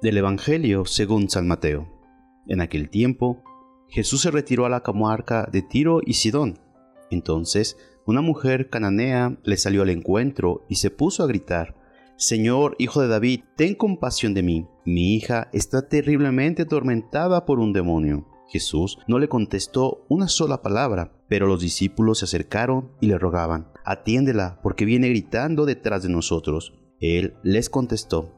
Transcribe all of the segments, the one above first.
Del Evangelio según San Mateo. En aquel tiempo, Jesús se retiró a la comarca de Tiro y Sidón. Entonces, una mujer cananea le salió al encuentro y se puso a gritar, Señor, hijo de David, ten compasión de mí. Mi hija está terriblemente atormentada por un demonio. Jesús no le contestó una sola palabra, pero los discípulos se acercaron y le rogaban, Atiéndela, porque viene gritando detrás de nosotros. Él les contestó,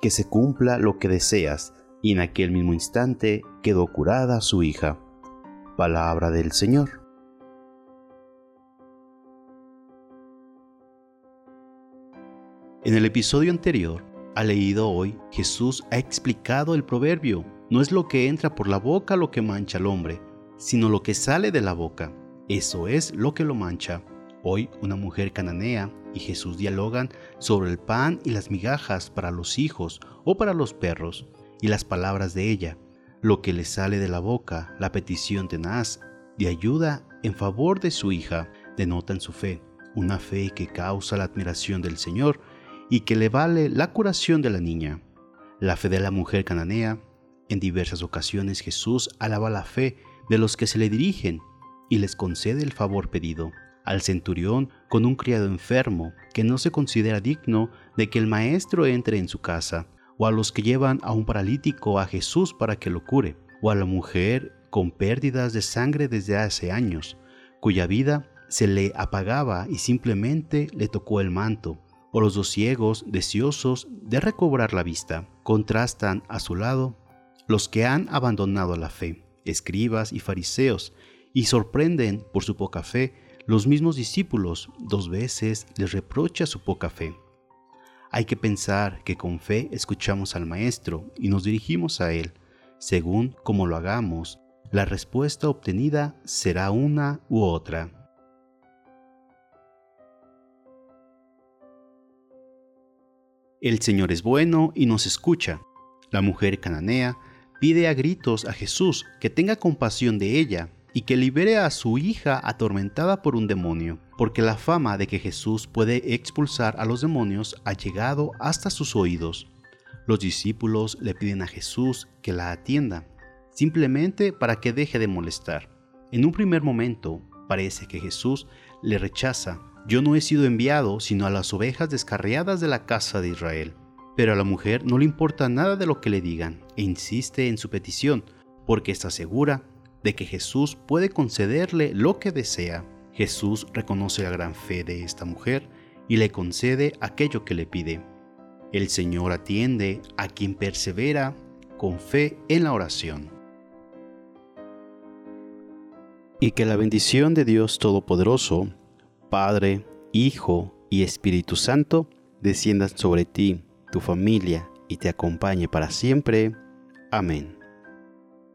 que se cumpla lo que deseas. Y en aquel mismo instante quedó curada su hija. Palabra del Señor. En el episodio anterior, ha leído hoy, Jesús ha explicado el proverbio. No es lo que entra por la boca lo que mancha al hombre, sino lo que sale de la boca. Eso es lo que lo mancha. Hoy una mujer cananea y Jesús dialogan sobre el pan y las migajas para los hijos o para los perros y las palabras de ella, lo que le sale de la boca, la petición tenaz de ayuda en favor de su hija, denotan su fe, una fe que causa la admiración del Señor y que le vale la curación de la niña. La fe de la mujer cananea, en diversas ocasiones Jesús alaba la fe de los que se le dirigen y les concede el favor pedido al centurión con un criado enfermo que no se considera digno de que el maestro entre en su casa, o a los que llevan a un paralítico a Jesús para que lo cure, o a la mujer con pérdidas de sangre desde hace años, cuya vida se le apagaba y simplemente le tocó el manto, o los dos ciegos deseosos de recobrar la vista. Contrastan a su lado los que han abandonado la fe, escribas y fariseos, y sorprenden por su poca fe los mismos discípulos dos veces les reprocha su poca fe. Hay que pensar que con fe escuchamos al Maestro y nos dirigimos a Él. Según como lo hagamos, la respuesta obtenida será una u otra. El Señor es bueno y nos escucha. La mujer cananea pide a gritos a Jesús que tenga compasión de ella y que libere a su hija atormentada por un demonio, porque la fama de que Jesús puede expulsar a los demonios ha llegado hasta sus oídos. Los discípulos le piden a Jesús que la atienda, simplemente para que deje de molestar. En un primer momento parece que Jesús le rechaza. Yo no he sido enviado sino a las ovejas descarriadas de la casa de Israel. Pero a la mujer no le importa nada de lo que le digan e insiste en su petición, porque está segura de que Jesús puede concederle lo que desea. Jesús reconoce la gran fe de esta mujer y le concede aquello que le pide. El Señor atiende a quien persevera con fe en la oración. Y que la bendición de Dios Todopoderoso, Padre, Hijo y Espíritu Santo, descienda sobre ti, tu familia y te acompañe para siempre. Amén.